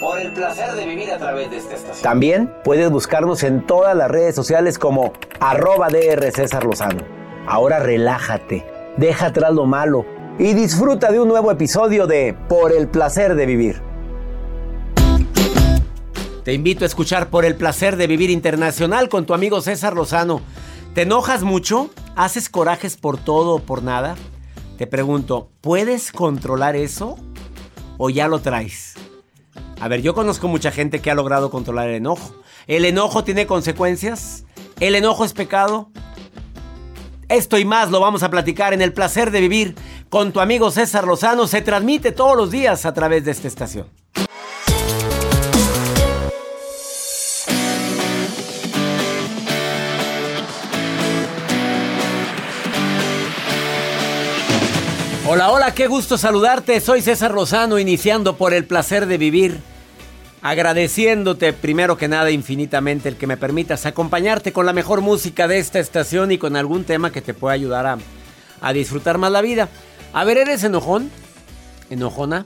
Por el placer de vivir a través de esta estación. También puedes buscarnos en todas las redes sociales como arroba DR César Lozano. Ahora relájate, deja atrás lo malo y disfruta de un nuevo episodio de Por el placer de vivir. Te invito a escuchar Por el placer de vivir internacional con tu amigo César Lozano. ¿Te enojas mucho? ¿Haces corajes por todo o por nada? Te pregunto, ¿puedes controlar eso o ya lo traes? A ver, yo conozco mucha gente que ha logrado controlar el enojo. ¿El enojo tiene consecuencias? ¿El enojo es pecado? Esto y más lo vamos a platicar en El placer de vivir con tu amigo César Lozano. Se transmite todos los días a través de esta estación. Hola, hola, qué gusto saludarte. Soy César Lozano, iniciando por el placer de vivir agradeciéndote primero que nada infinitamente el que me permitas acompañarte con la mejor música de esta estación y con algún tema que te pueda ayudar a, a disfrutar más la vida. A ver, ¿eres enojón? ¿Enojona?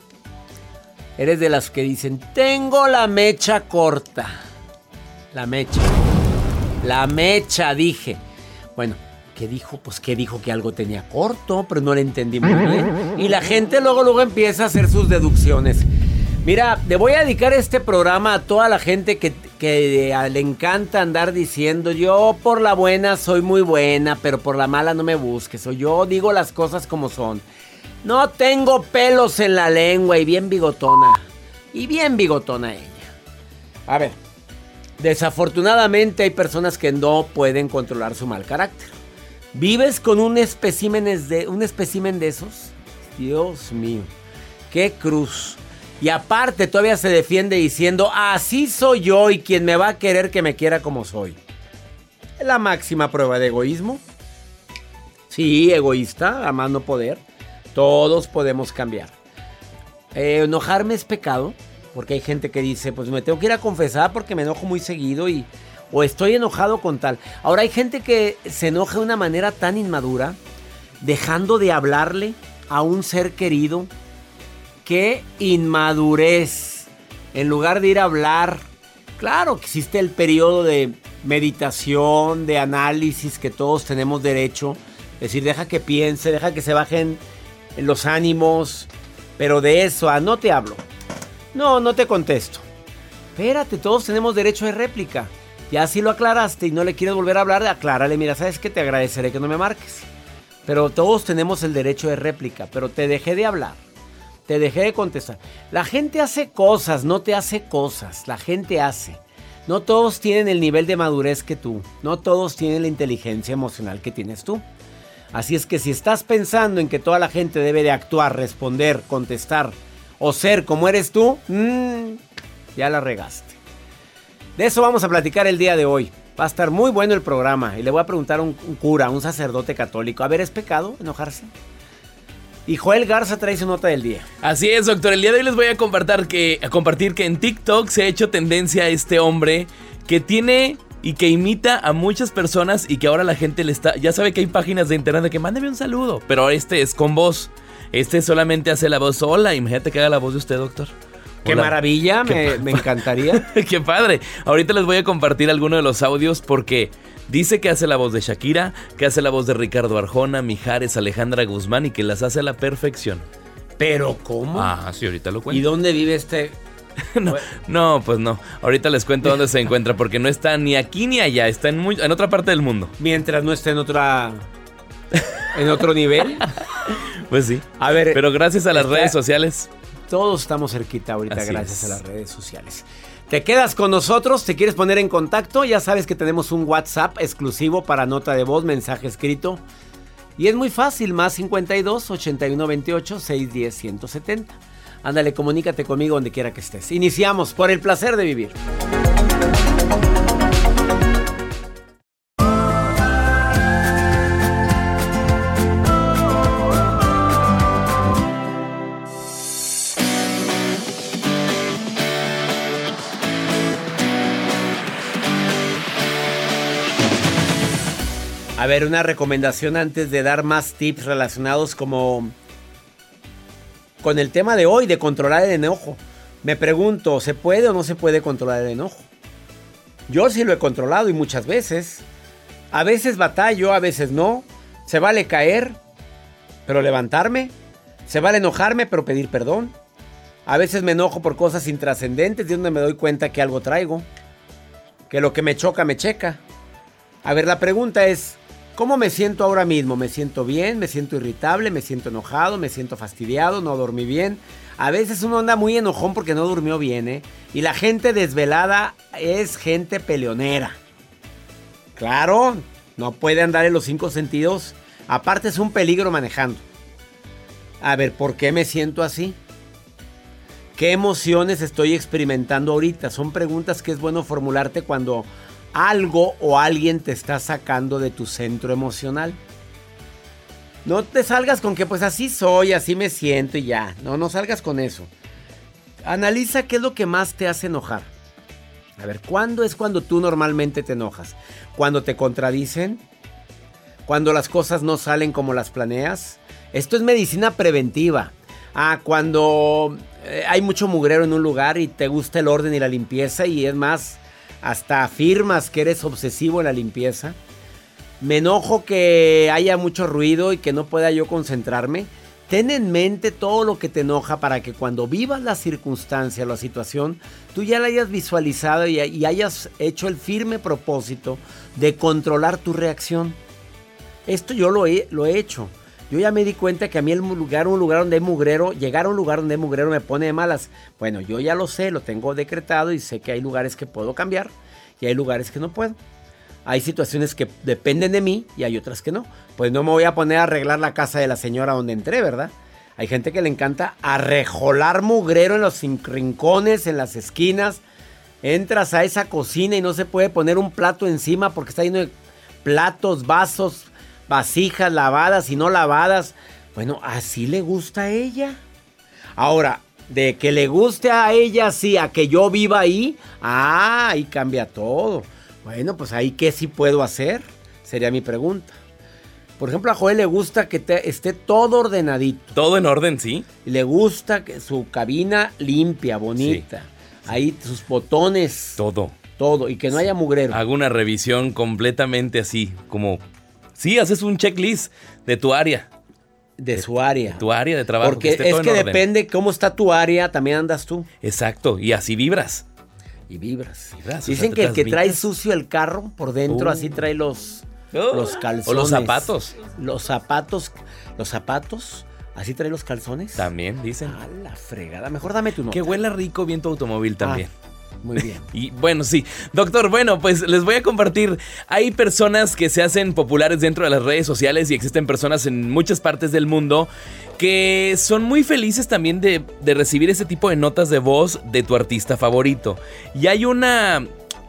Eres de las que dicen, tengo la mecha corta. La mecha. La mecha, dije. Bueno, ¿qué dijo? Pues que dijo que algo tenía corto, pero no le entendí muy bien. Y la gente luego, luego empieza a hacer sus deducciones. Mira, le voy a dedicar este programa a toda la gente que, le encanta andar diciendo yo por la buena soy muy buena, pero por la mala no me busques. O yo digo las cosas como son. No tengo pelos en la lengua y bien bigotona. Y bien bigotona ella. A ver, desafortunadamente hay personas que no pueden controlar su mal carácter. ¿Vives con un espécimen de, un de esos? Dios mío, qué cruz. Y aparte todavía se defiende diciendo, así soy yo y quien me va a querer que me quiera como soy. La máxima prueba de egoísmo. Sí, egoísta, amando poder. Todos podemos cambiar. Eh, enojarme es pecado, porque hay gente que dice, pues me tengo que ir a confesar porque me enojo muy seguido y... O estoy enojado con tal. Ahora hay gente que se enoja de una manera tan inmadura, dejando de hablarle a un ser querido, qué inmadurez. En lugar de ir a hablar, claro que existe el periodo de meditación, de análisis que todos tenemos derecho. Es decir, deja que piense, deja que se bajen los ánimos. Pero de eso a no te hablo. No, no te contesto. Espérate, todos tenemos derecho de réplica. Ya si lo aclaraste y no le quieres volver a hablar, aclárale, mira, sabes que te agradeceré que no me marques. Pero todos tenemos el derecho de réplica, pero te dejé de hablar. Te dejé de contestar. La gente hace cosas, no te hace cosas. La gente hace. No todos tienen el nivel de madurez que tú. No todos tienen la inteligencia emocional que tienes tú. Así es que si estás pensando en que toda la gente debe de actuar, responder, contestar o ser como eres tú, mmm, ya la regaste. De eso vamos a platicar el día de hoy. Va a estar muy bueno el programa y le voy a preguntar a un, un cura, un sacerdote católico. A ver, ¿es pecado enojarse? Y Joel Garza trae su nota del día. Así es, doctor. El día de hoy les voy a compartir que, a compartir que en TikTok se ha hecho tendencia a este hombre que tiene y que imita a muchas personas y que ahora la gente le está... Ya sabe que hay páginas de internet de que mándeme un saludo, pero este es con voz. Este solamente hace la voz. Hola, imagínate que haga la voz de usted, doctor. Qué maravilla, me, me, encantaría. Qué padre. Ahorita les voy a compartir algunos de los audios porque Dice que hace la voz de Shakira, que hace la voz de Ricardo Arjona, Mijares, Alejandra Guzmán y que las hace a la perfección. ¿Pero cómo? Ah, sí, ahorita lo cuento. ¿Y dónde vive este...? no, pues no. Ahorita les cuento dónde se encuentra porque no está ni aquí ni allá, está en, muy, en otra parte del mundo. Mientras no esté en otra... ¿En otro nivel? pues sí. A ver... Pero gracias a las redes sociales... Todos estamos cerquita ahorita gracias a las redes sociales. Te quedas con nosotros, te quieres poner en contacto, ya sabes que tenemos un WhatsApp exclusivo para nota de voz, mensaje escrito. Y es muy fácil, más 52 81 28 610 170. Ándale, comunícate conmigo donde quiera que estés. Iniciamos por el placer de vivir. Ver, una recomendación antes de dar más tips relacionados como con el tema de hoy de controlar el enojo. Me pregunto, ¿se puede o no se puede controlar el enojo? Yo sí lo he controlado y muchas veces. A veces batallo, a veces no. Se vale caer, pero levantarme. Se vale enojarme, pero pedir perdón. A veces me enojo por cosas intrascendentes, de donde me doy cuenta que algo traigo. Que lo que me choca, me checa. A ver, la pregunta es, ¿cómo me siento ahora mismo? ¿Me siento bien? ¿Me siento irritable? ¿Me siento enojado? ¿Me siento fastidiado? ¿No dormí bien? A veces uno anda muy enojón porque no durmió bien, ¿eh? Y la gente desvelada es gente peleonera. Claro, no puede andar en los cinco sentidos. Aparte es un peligro manejando. A ver, ¿por qué me siento así? ¿Qué emociones estoy experimentando ahorita? Son preguntas que es bueno formularte cuando algo o alguien te está sacando de tu centro emocional. No te salgas con que pues así soy, así me siento y ya. No, no salgas con eso. Analiza qué es lo que más te hace enojar. A ver, ¿cuándo es cuando tú normalmente te enojas? ¿Cuando te contradicen? ¿Cuando las cosas no salen como las planeas? Esto es medicina preventiva. Ah, cuando eh, hay mucho mugrero en un lugar y te gusta el orden y la limpieza y es más, hasta afirmas que eres obsesivo en la limpieza. Me enojo que haya mucho ruido y que no pueda yo concentrarme. Ten en mente todo lo que te enoja para que cuando vivas la circunstancia, la situación, tú ya la hayas visualizado y, hayas hecho el firme propósito de controlar tu reacción. Esto yo lo lo he hecho. Yo ya me di cuenta que a mí el lugar, un lugar donde hay mugrero, llegar a un lugar donde hay mugrero me pone de malas. Bueno, yo ya lo sé, lo tengo decretado y sé que hay lugares que puedo cambiar y hay lugares que no puedo. Hay situaciones que dependen de mí y hay otras que no. Pues no me voy a poner a arreglar la casa de la señora donde entré, ¿verdad? Hay gente que le encanta arrejolar mugrero en los rincones, en las esquinas. Entras a esa cocina y no se puede poner un plato encima porque está lleno de platos, vasos, vasijas lavadas y no lavadas. Bueno, así le gusta a ella. Ahora, de que le guste a ella, sí, a que yo viva ahí, ah, ahí cambia todo. Bueno, pues ahí qué sí puedo hacer, sería mi pregunta. Por ejemplo, a Joel le gusta que esté todo ordenadito. Todo en orden, sí. Le gusta que su cabina limpia, bonita. Ahí sus botones. Todo. Todo. Y que no haya mugrero. Hago una revisión completamente así, como Sí, haces un checklist de tu área. De su área. Tu área de trabajo. Porque es que depende cómo está tu área, también andas tú. Exacto, y así vibras. Y vibras. Dicen que el que trae sucio el carro por dentro, así uh. trae los, oh. los calzones. O los zapatos. Los zapatos. Los zapatos. Así trae los calzones. También, dicen. A la fregada. Mejor dame tu nota. Que huela rico bien tu automóvil también. Ah. Muy bien. Y bueno, sí. Doctor, bueno, pues les voy a compartir. Hay personas que se hacen populares dentro de las redes sociales y existen personas en muchas partes del mundo que son muy felices también de, de recibir ese tipo de notas de voz de tu artista favorito. Y hay una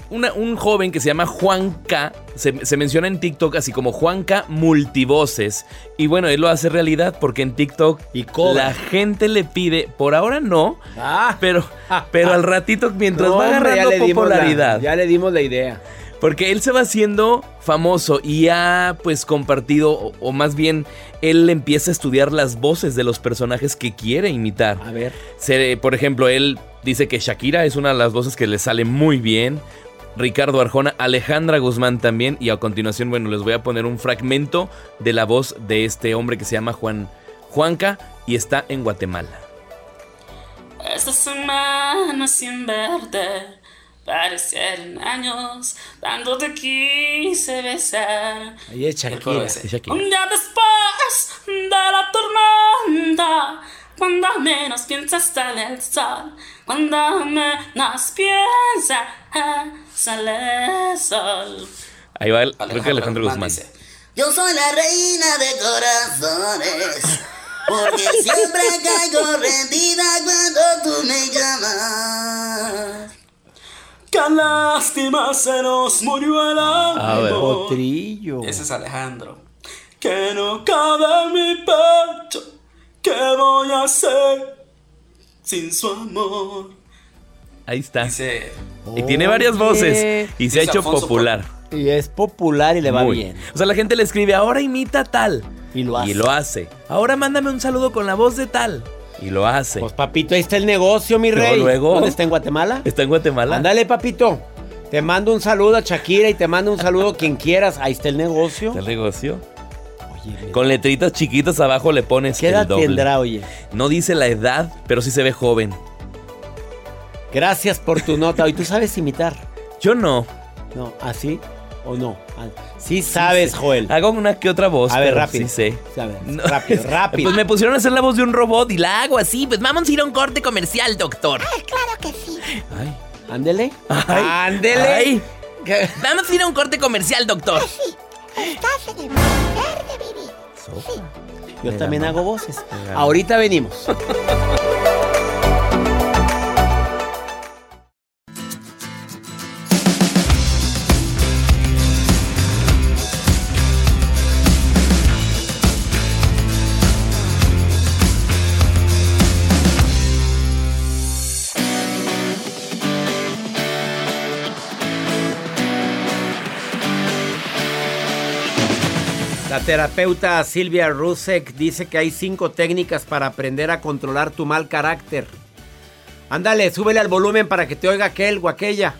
un joven que se llama Juanca, se, se, menciona en TikTok así como Juanca Multivoces. Y bueno, él lo hace realidad porque en TikTok y la gente le pide, por ahora no, ah. pero, pero al ratito mientras va agarrando popularidad. ya le dimos la idea. Porque él se va haciendo famoso y ha pues compartido, o, o, más bien él empieza a estudiar las voces de los personajes que quiere imitar. A ver. Se, por ejemplo, él dice que Shakira es una de las voces que le sale muy bien. Ricardo Arjona, Alejandra Guzmán también. Y a continuación, bueno, les voy a poner un fragmento de la voz de este hombre que se llama Juan Juanca y está en Guatemala. Esta semana sin verte parecieron años cuando te quise besar. Ahí es Shakira, Un día después de la tormenta, cuando menos piensas sale el sol, cuando menos piensas sale el sol. Ahí va el, creo que Alejandro Guzmán. Yo soy la reina de corazones. Porque siempre caigo rendida cuando tú me llamas. Qué lástima se nos murió el amor. Potrillo. Ese es Alejandro. Que no cabe en mi pecho. ¿Qué voy a hacer sin su amor? Ahí está. y tiene varias voces y se ha hecho popular. Y es popular y le va Muy. bien. O sea, la gente le escribe, ahora imita tal. Y lo hace. Y lo hace. Ahora mándame un saludo con la voz de tal. Y lo hace. Pues papito, ahí está el negocio, mi rey. luego. ¿Dónde está en Guatemala? ¿Está en Guatemala? Ándale, papito. Te mando un saludo a Shakira y te mando un saludo a quien quieras. Ahí está el negocio. ¿Está el negocio? Con letritas chiquitas abajo le pones ¿qué el edad doble. tendrá, oye? No dice la edad, pero sí se ve joven. Gracias por tu nota. Hoy tú sabes imitar. Yo no. No, ¿así o no? Ah, Sí sabes, Joel. Hago una que otra voz, A ver, rápido. sí sé. A ver, No. rápido, rápido. Pues me pusieron a hacer la voz de un robot y la hago así. Pues vamos a ir a un corte comercial, doctor. Claro que sí. Ay. Ándele. Ay. Ándele. Ay. Vamos a ir a un corte comercial, doctor. Sí. Estás en el Yo también hago voces. Ahorita venimos. La terapeuta Silvia Rusek dice que hay cinco técnicas para aprender a controlar tu mal carácter. Ándale, súbele al volumen para que te oiga aquel o aquella.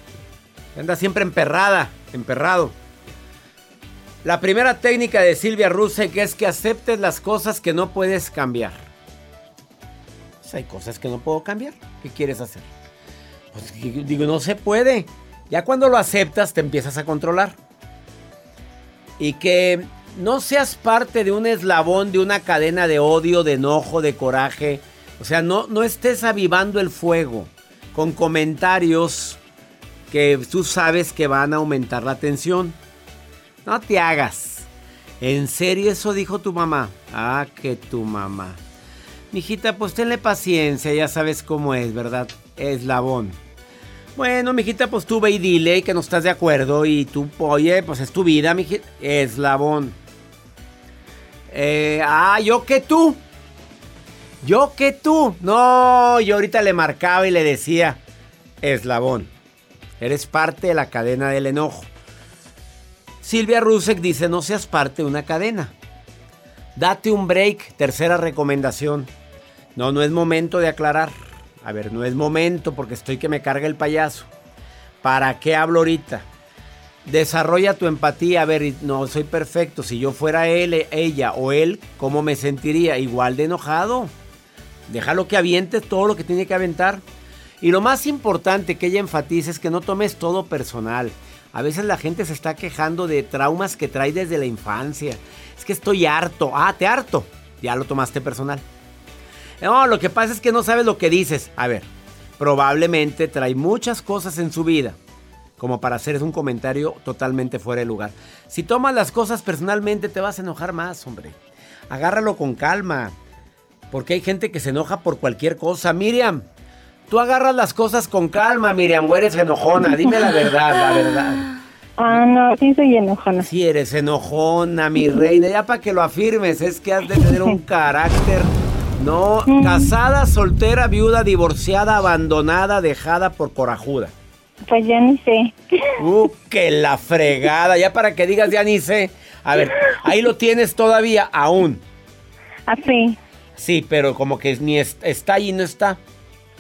Anda siempre emperrada, emperrado. La primera técnica de Silvia Rusek es que aceptes las cosas que no puedes cambiar. Pues hay cosas que no puedo cambiar. ¿Qué quieres hacer? Pues digo, no se puede. Ya cuando lo aceptas te empiezas a controlar. Y que no seas parte de un eslabón, de una cadena de odio, de enojo, de coraje. O sea, no, no estés avivando el fuego con comentarios que tú sabes que van a aumentar la tensión. No te hagas. ¿En serio eso dijo tu mamá? Ah, que tu mamá. Mijita, pues tenle paciencia, ya sabes cómo es, ¿verdad? Eslabón. Bueno, mijita, pues tú ve y dile que no estás de acuerdo y tú, oye, pues es tu vida, mijita. Eslabón. Eh, ah, yo que tú. Yo que tú. No, yo ahorita le marcaba y le decía, eslabón. Eres parte de la cadena del enojo. Silvia Rusek dice, no seas parte de una cadena. Date un break. Tercera recomendación. No, no es momento de aclarar. A ver, no es momento porque estoy que me carga el payaso. ¿Para qué hablo ahorita? Desarrolla tu empatía. A ver, no soy perfecto. Si yo fuera él, ella o él, ¿cómo me sentiría? Igual de enojado. Déjalo que avientes todo lo que tiene que aventar. Y lo más importante que ella enfatiza es que no tomes todo personal. A veces la gente se está quejando de traumas que trae desde la infancia. Es que estoy harto. Ah, te harto. Ya lo tomaste personal. No, lo que pasa es que no sabes lo que dices. A ver, probablemente trae muchas cosas en su vida como para hacer un comentario totalmente fuera de lugar. Si tomas las cosas personalmente te vas a enojar más, hombre. Agárralo con calma. Porque hay gente que se enoja por cualquier cosa. Miriam, tú agarras las cosas con calma, Miriam, o eres enojona. Dime la verdad, la verdad. Ah, no, sí soy enojona. Si eres enojona, mi reina, ya para que lo afirmes, es que has de tener un carácter. No, casada, soltera, viuda, divorciada, abandonada, dejada por corajuda. Pues ya ni sé. Uh, que la fregada, ya para que digas ya ni sé. A ver, ahí lo tienes todavía, aún. Así, Sí, pero como que ni es- está y no está.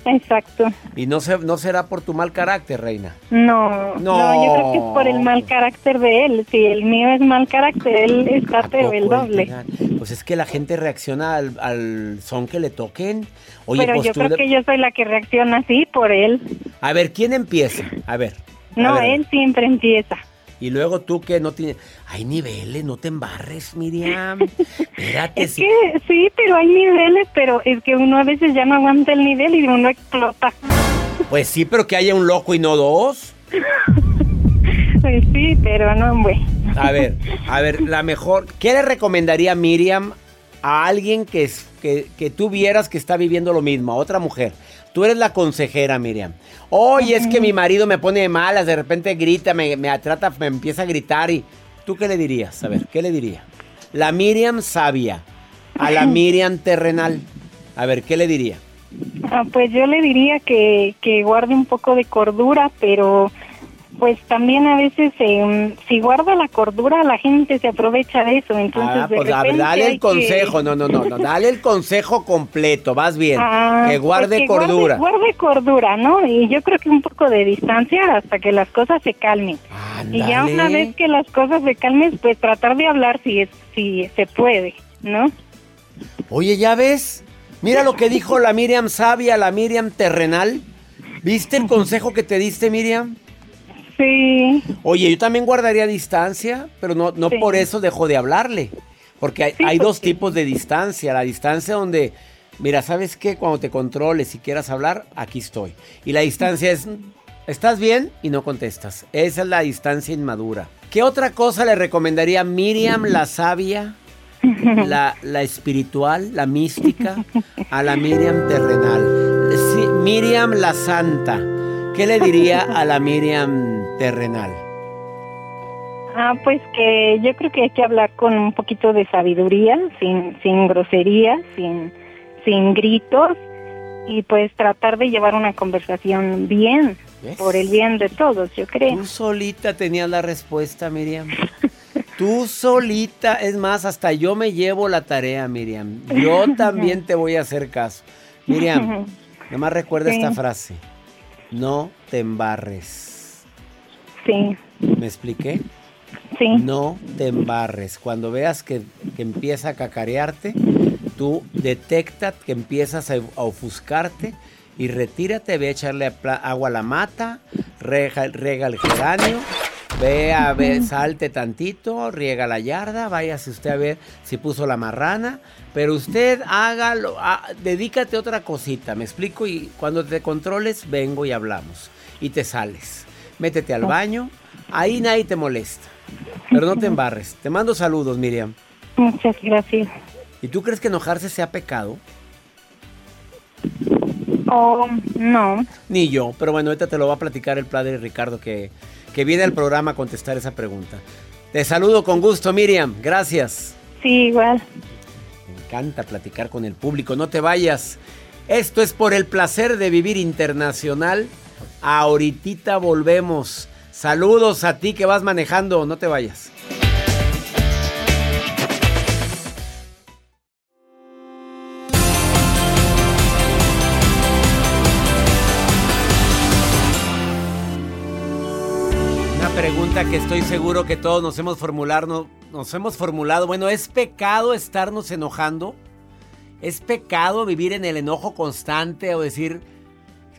Exacto. Y no, se, no será por tu mal carácter, reina. No, No. no, yo creo que es por el mal carácter de él. Si el mío es mal carácter, él está ¿A pero el doble. Pues es que la gente reacciona al, al son que le toquen. Oye, pero pues yo creo le- que yo soy la que reacciona así por él. A ver, ¿quién empieza? A ver. a No, ver. él siempre empieza. Y luego tú que no tienes... Hay niveles, no te embarres, Miriam. Espérate. Es si- que sí, pero hay niveles, pero es que uno a veces ya no aguanta el nivel y uno explota. Pues sí, pero que haya un loco y no dos. Pues sí, pero no, bueno. A ver, a ver, la mejor. ¿Qué le recomendaría Miriam a alguien que, es- que, que tú vieras que está viviendo lo mismo, a otra mujer? Tú eres la consejera, Miriam. Oye, es que mi marido me pone de malas, de repente grita, me, me trata, me empieza a gritar y... ¿Tú qué le dirías? A ver, ¿qué le diría? La Miriam sabia a la Miriam terrenal. A ver, ¿qué le diría? Ah, pues yo le diría que, que guarde un poco de cordura, pero pues también a veces eh, si guarda la cordura la gente se aprovecha de eso. Entonces, Ah, pues repente dale el consejo, que- no, no, no, no, dale el consejo completo, vas bien, Ah, que guarde pues cordura. Guarde, guarde cordura, ¿no? Y yo creo que un poco de distancia hasta que las cosas se calmen. Y ya una vez que las cosas se calmen, pues tratar de hablar si es, si se puede, ¿no? Oye, ¿ya ves? Mira lo que dijo la Miriam sabia, la Miriam terrenal. ¿Viste el consejo que te diste, Miriam? Sí. Oye, yo también guardaría distancia, pero no, no Sí. por eso dejo de hablarle. Porque hay, Sí, hay pues dos sí. tipos de distancia. La distancia donde, mira, ¿sabes qué? Cuando te controles y quieras hablar, aquí estoy. Y la distancia es, ¿estás bien? Y no contestas. Esa es la distancia inmadura. ¿Qué otra cosa le recomendaría Miriam la sabia, la, la espiritual, la mística, a la Miriam terrenal? Sí, Miriam la santa. ¿Qué le diría a la Miriam terrenal? Ah, pues que yo creo que hay que hablar con un poquito de sabiduría, sin, sin groserías, sin, sin gritos y pues tratar de llevar una conversación bien, por el bien de todos, yo creo. Tú solita tenías la respuesta, Miriam. Tú solita, es más, hasta yo me llevo la tarea, Miriam. Yo también te voy a hacer caso. Miriam, nada más recuerda Sí. esta frase. No te embarres. Sí, ¿Me expliqué? sí. No te embarres. Cuando veas que, que empieza a cacarearte, tú detecta que empiezas a, a ofuscarte y retírate, ve a echarle a agua a la mata, rega, rega el geranio, ve a ver, salte tantito, riega la yarda, váyase usted a ver si puso la marrana, pero usted hágalo, ah, dedícate a otra cosita, me explico, y cuando te controles, vengo y hablamos, y te sales, métete al baño, ahí nadie te molesta. Pero no te embarres. Te mando saludos, Miriam. Muchas gracias. ¿Y tú crees que enojarse sea pecado? Oh, no. Ni yo, pero bueno, ahorita te lo va a platicar el padre Ricardo que, que viene al programa a contestar esa pregunta. Te saludo con gusto, Miriam. Gracias. Sí, igual. Me encanta platicar con el público. No te vayas. Esto es por el placer de vivir internacional. Ahorita volvemos. Saludos a ti que vas manejando. No te vayas. Una pregunta que estoy seguro que todos nos hemos formulado, nos hemos formulado. Bueno, ¿es pecado estarnos enojando? ¿Es pecado vivir en el enojo constante o decir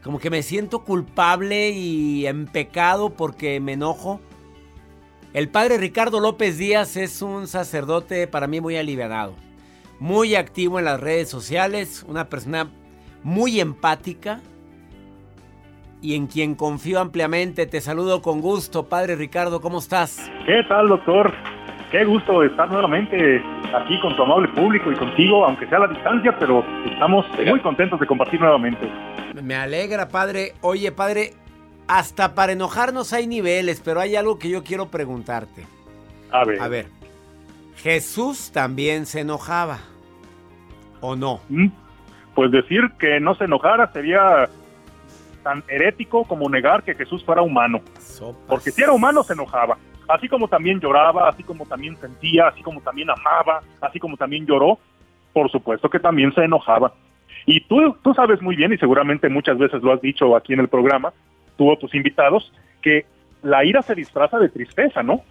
como que me siento culpable y en pecado porque me enojo? El padre Ricardo López Díaz es un sacerdote para mí muy aliviado, muy activo en las redes sociales, una persona muy empática y en quien confío ampliamente. Te saludo con gusto, padre Ricardo, ¿cómo estás? ¿Qué tal, doctor? Qué gusto estar nuevamente aquí con tu amable público y contigo, aunque sea a la distancia, pero estamos muy contentos de compartir nuevamente. Me alegra, padre. Oye, padre, hasta para enojarnos hay niveles, pero hay algo que yo quiero preguntarte. A ver, A ver, Jesús también se enojaba, ¿o no? ¿Mm? pues decir que no se enojara sería tan herético como negar que Jesús fuera humano. Sopas. Porque si era humano se enojaba. Así como también lloraba, así como también sentía, así como también amaba, así como también lloró, por supuesto que también se enojaba. Y tú, tú sabes muy bien, y seguramente muchas veces lo has dicho aquí en el programa, tú o tus invitados, que la ira se disfraza de tristeza, ¿no?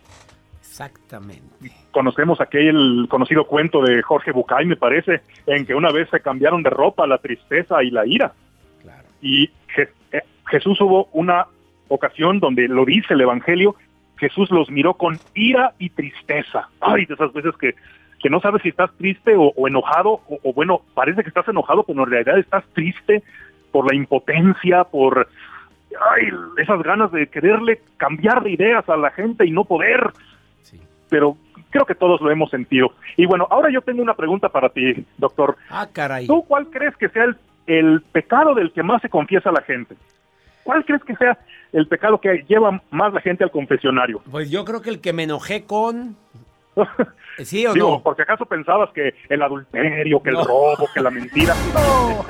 Exactamente. Conocemos aquel conocido cuento de Jorge Bucay, me parece, en que una vez se cambiaron de ropa la tristeza y la ira. Claro. Y Je- eh, Jesús hubo una ocasión donde lo dice el Evangelio, Jesús los miró con ira y tristeza. Ay, de esas veces que, que no sabes si estás triste o, o enojado, o, o bueno, parece que estás enojado, pero en realidad estás triste por la impotencia, por ay, esas ganas de quererle cambiar de ideas a la gente y no poder. Sí. Pero creo que todos lo hemos sentido. Y bueno, ahora yo tengo una pregunta para ti, doctor. Ah, caray. ¿Tú cuál crees que sea el, el pecado del que más se confiesa la gente? ¿Cuál crees que sea el pecado que lleva más la gente al confesionario? Pues yo creo que el que me enojé con... ¿Sí o Digo, no? porque acaso pensabas que el adulterio, que No. el robo, que la mentira. No,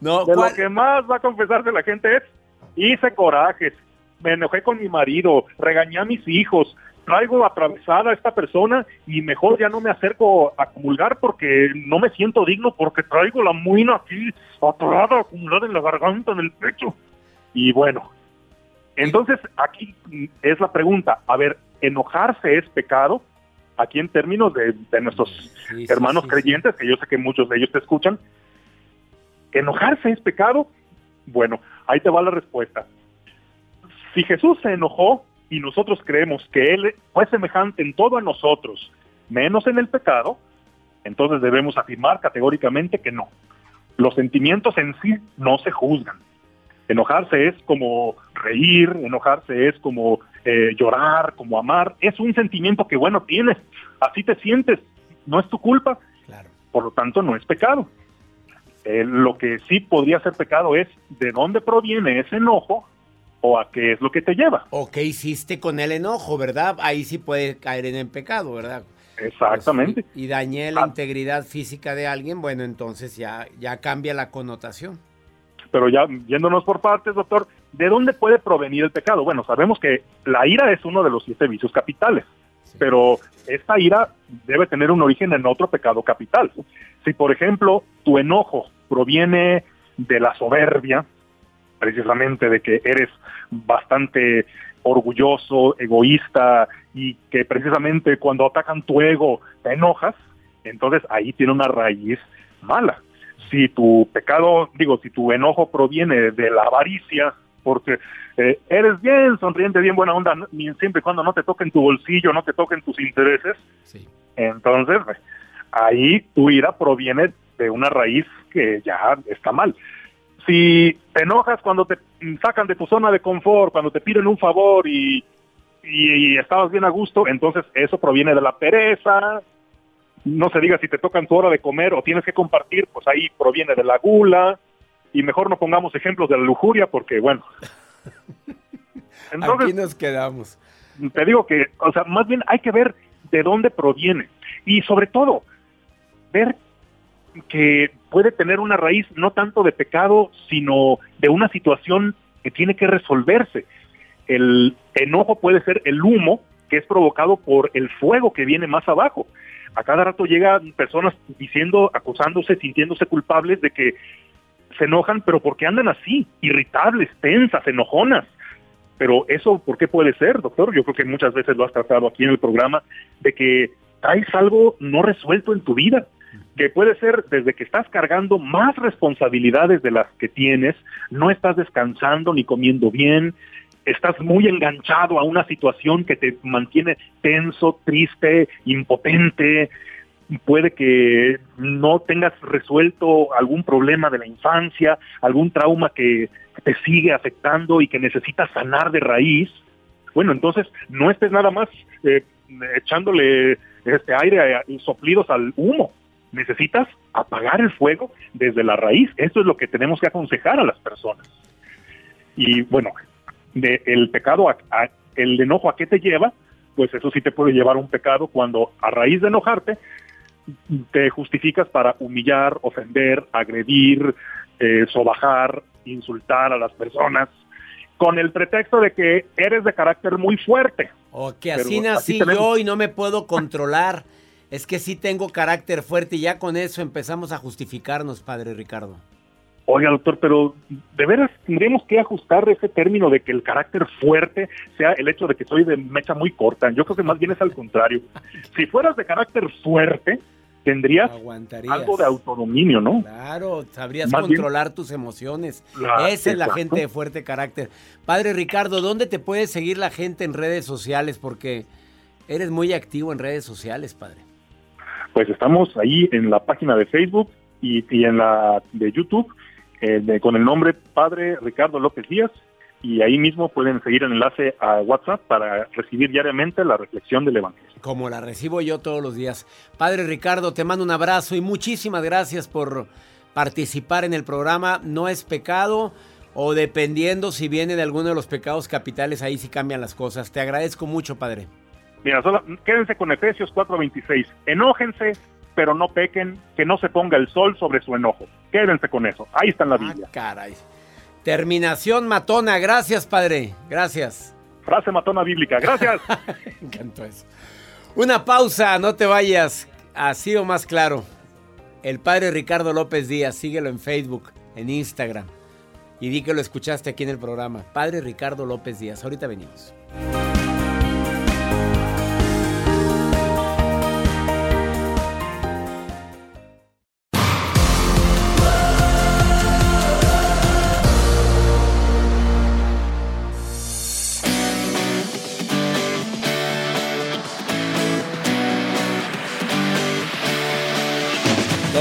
No, de lo que más va a confesarse la gente es hice corajes, me enojé con mi marido, regañé a mis hijos, traigo atravesada a esta persona y mejor ya no me acerco a comulgar porque no me siento digno porque traigo la muina aquí atorada, acumulada en la garganta, en el pecho. Y bueno, entonces aquí es la pregunta, a ver, ¿enojarse es pecado? Aquí en términos de, de nuestros Sí, sí, hermanos sí, creyentes, que yo sé que muchos de ellos te escuchan, ¿enojarse es pecado? Bueno, ahí te va la respuesta. Si Jesús se enojó y nosotros creemos que Él fue semejante en todo a nosotros, menos en el pecado, entonces debemos afirmar categóricamente que no. Los sentimientos en sí no se juzgan. Enojarse es como reír, enojarse es como eh, llorar, como amar. Es un sentimiento que, bueno, tienes, así te sientes, no es tu culpa, Claro. por lo tanto no es pecado. Eh, lo que sí podría ser pecado es de dónde proviene ese enojo o a qué es lo que te lleva. ¿O qué hiciste con el enojo, verdad? Ahí sí puede caer en el pecado, ¿verdad? Exactamente. Pues, y, y dañé la Ah. integridad física de alguien, bueno, entonces ya, ya cambia la connotación. Pero ya yéndonos por partes, doctor, ¿de dónde puede provenir el pecado? Bueno, sabemos que la ira es uno de los siete vicios capitales, Sí. pero esta ira debe tener un origen en otro pecado capital. Si, por ejemplo, tu enojo proviene de la soberbia, precisamente de que eres bastante orgulloso, egoísta y que precisamente cuando atacan tu ego te enojas, entonces ahí tiene una raíz mala. Si tu pecado, digo, si tu enojo proviene de la avaricia, porque eh, eres bien sonriente, bien buena onda, siempre y cuando no te toquen tu bolsillo, no te toquen tus intereses, Sí. entonces pues, ahí tu ira proviene de una raíz que ya está mal. Si te enojas cuando te sacan de tu zona de confort, cuando te piden un favor y, y, y estabas bien a gusto, entonces eso proviene de la pereza. No se diga si te tocan tu hora de comer o tienes que compartir, pues ahí proviene de la gula. Y mejor no pongamos ejemplos de la lujuria porque, bueno. Entonces, Aquí nos quedamos. te digo que, o sea, más bien hay que ver de dónde proviene y sobre todo ver que puede tener una raíz no tanto de pecado, sino de una situación que tiene que resolverse. El enojo puede ser el humo que es provocado por el fuego que viene más abajo. A cada rato llegan personas diciendo, acusándose, sintiéndose culpables de que se enojan, pero porque andan así, irritables, tensas, enojonas. Pero eso, ¿por qué puede ser, doctor? Yo creo que muchas veces lo has tratado aquí en el programa, de que traes algo no resuelto en tu vida, que puede ser desde que estás cargando más responsabilidades de las que tienes, no estás descansando ni comiendo bien, estás muy enganchado a una situación que te mantiene tenso, triste, impotente, puede que no tengas resuelto algún problema de la infancia, algún trauma que te sigue afectando y que necesitas sanar de raíz. Bueno, entonces no estés nada más eh, echándole este aire y soplidos al humo. Necesitas apagar el fuego desde la raíz. Eso es lo que tenemos que aconsejar a las personas. Y bueno, de el pecado, a, el enojo a qué te lleva, pues eso sí te puede llevar un pecado cuando a raíz de enojarte te justificas para humillar, ofender, agredir, eh, sobajar, insultar a las personas con el pretexto de que eres de carácter muy fuerte. O que así nací yo y no me puedo controlar. es que sí tengo carácter fuerte y ya con eso empezamos a justificarnos, padre Ricardo. Oiga, doctor, pero de veras tendríamos que ajustar ese término de que el carácter fuerte sea el hecho de que soy de mecha muy corta. Yo creo que más bien es al contrario. Si fueras de carácter fuerte, tendrías Aguantarías. algo de autodominio, ¿no? Claro, sabrías Más bien- controlar tus emociones. Esa es la gente de fuerte carácter. Padre Ricardo, ¿dónde te puede seguir la gente en redes sociales? Porque eres muy activo en redes sociales, padre. Pues estamos ahí en la página de Facebook y, y en la de YouTube eh, de- con el nombre Padre Ricardo López Díaz y ahí mismo pueden seguir el enlace a WhatsApp para recibir diariamente la reflexión del Evangelio. Como la recibo yo todos los días. Padre Ricardo, te mando un abrazo y muchísimas gracias por participar en el programa. No es pecado o dependiendo si viene de alguno de los pecados capitales, ahí sí cambian las cosas. Te agradezco mucho, padre. Mira, solo, quédense con Efesios 4:26. Enójense, pero no pequen, que no se ponga el sol sobre su enojo. Quédense con eso. Ahí está en la Ah, Biblia. caray. Terminación matona. Gracias, padre. Gracias. Frase matona bíblica. Gracias. Me encantó eso. Una pausa, no te vayas. Así o más claro. El padre Ricardo López Díaz, síguelo en Facebook, en Instagram. Y di que lo escuchaste aquí en el programa. Padre Ricardo López Díaz. Ahorita venimos.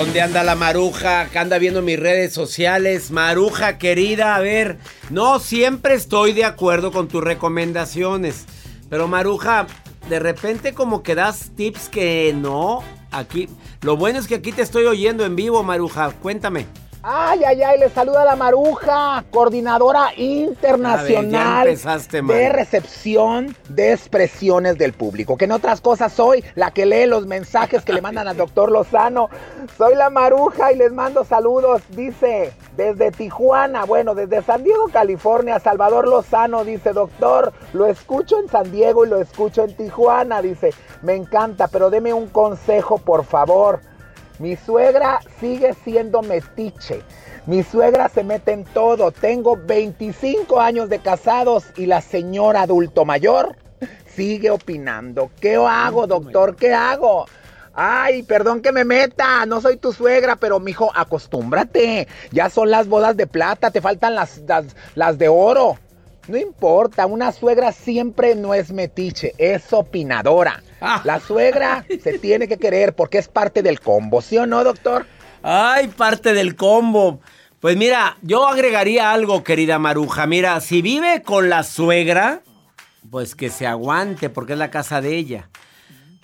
¿Dónde anda la maruja? Que anda viendo mis redes sociales. Maruja querida, a ver, no siempre estoy de acuerdo con tus recomendaciones. Pero Maruja, de repente como que das tips que no. Aquí, lo bueno es que aquí te estoy oyendo en vivo, Maruja. Cuéntame. Ay, ay, ay, le saluda la Maruja, coordinadora internacional ver, de recepción de expresiones del público. Que en otras cosas soy la que lee los mensajes que le mandan al doctor Lozano. Soy la Maruja y les mando saludos. Dice, desde Tijuana, bueno, desde San Diego, California, Salvador Lozano dice, doctor, lo escucho en San Diego y lo escucho en Tijuana. Dice, me encanta, pero deme un consejo, por favor. Mi suegra sigue siendo metiche. Mi suegra se mete en todo. Tengo 25 años de casados y la señora adulto mayor sigue opinando. ¿Qué hago, doctor? ¿Qué hago? Ay, perdón que me meta, no soy tu suegra, pero mijo, acostúmbrate. Ya son las bodas de plata, te faltan las, las, las de oro. No importa, una suegra siempre no es metiche, es opinadora. La suegra se tiene que querer porque es parte del combo, ¿sí o no, doctor? Ay, parte del combo. Pues mira, yo agregaría algo, querida Maruja. Mira, si vive con la suegra, pues que se aguante porque es la casa de ella.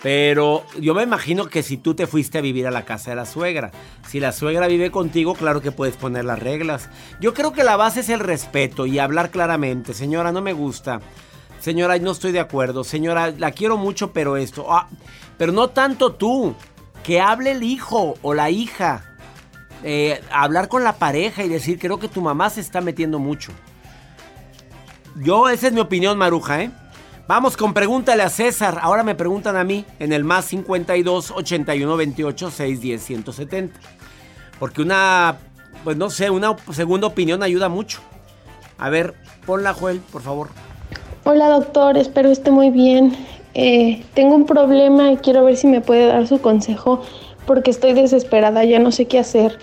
Pero yo me imagino que si tú te fuiste a vivir a la casa de la suegra, si la suegra vive contigo, claro que puedes poner las reglas. Yo creo que la base es el respeto y hablar claramente. Señora, no me gusta. Señora, no estoy de acuerdo. Señora, la quiero mucho, pero esto. Ah, pero no tanto tú. Que hable el hijo o la hija. Eh, hablar con la pareja y decir, creo que tu mamá se está metiendo mucho. Yo, esa es mi opinión, Maruja, ¿eh? Vamos con pregúntale a César. Ahora me preguntan a mí en el más 52 81 28 610 170. Porque una, pues no sé, una segunda opinión ayuda mucho. A ver, ponla, Joel, por favor. Hola doctor, espero esté muy bien. Eh, tengo un problema y quiero ver si me puede dar su consejo porque estoy desesperada, ya no sé qué hacer.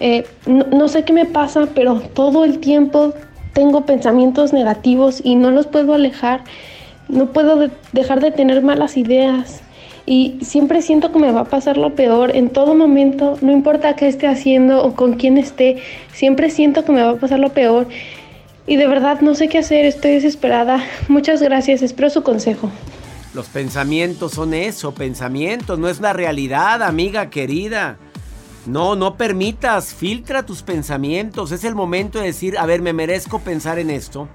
Eh, no, sé qué me pasa, pero todo el tiempo tengo pensamientos negativos y no los puedo alejar. No puedo de- dejar de tener malas ideas y siempre siento que me va a pasar lo peor en todo momento, no importa qué esté haciendo o con quién esté, siempre siento que me va a pasar lo peor y de verdad no sé qué hacer, estoy desesperada. Muchas gracias, espero su consejo. Los pensamientos son eso, pensamientos, no es la realidad, amiga querida. No, no permitas, filtra tus pensamientos. Es el momento de decir, a ver, me merezco pensar en esto.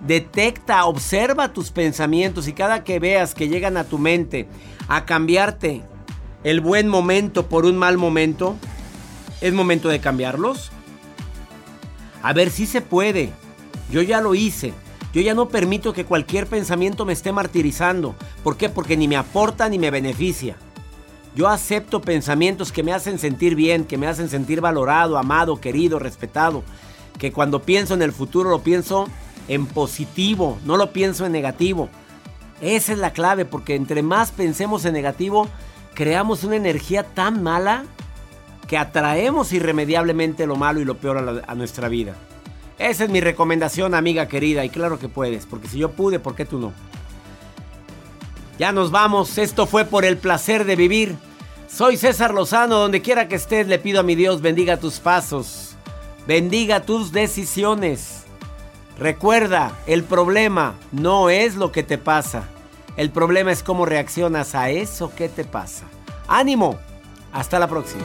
Detecta, observa tus pensamientos y cada que veas que llegan a tu mente a cambiarte el buen momento por un mal momento, es momento de cambiarlos. A ver si se puede. Yo ya lo hice. Yo ya no permito que cualquier pensamiento me esté martirizando. ¿Por qué? Porque ni me aporta ni me beneficia. Yo acepto pensamientos que me hacen sentir bien, que me hacen sentir valorado, amado, querido, respetado. Que cuando pienso en el futuro lo pienso en positivo, no lo pienso en negativo. Esa es la clave, porque entre más pensemos en negativo, creamos una energía tan mala que atraemos irremediablemente lo malo y lo peor a, a nuestra vida. Esa es mi recomendación, amiga querida, y claro que puedes, porque si yo pude, ¿por qué tú no? Ya nos vamos, esto fue por el placer de vivir. Soy César Lozano, donde quiera que estés, le pido a mi Dios bendiga tus pasos, bendiga tus decisiones. Recuerda, el problema no es lo que te pasa, el problema es cómo reaccionas a eso que te pasa. ¡Ánimo! Hasta la próxima.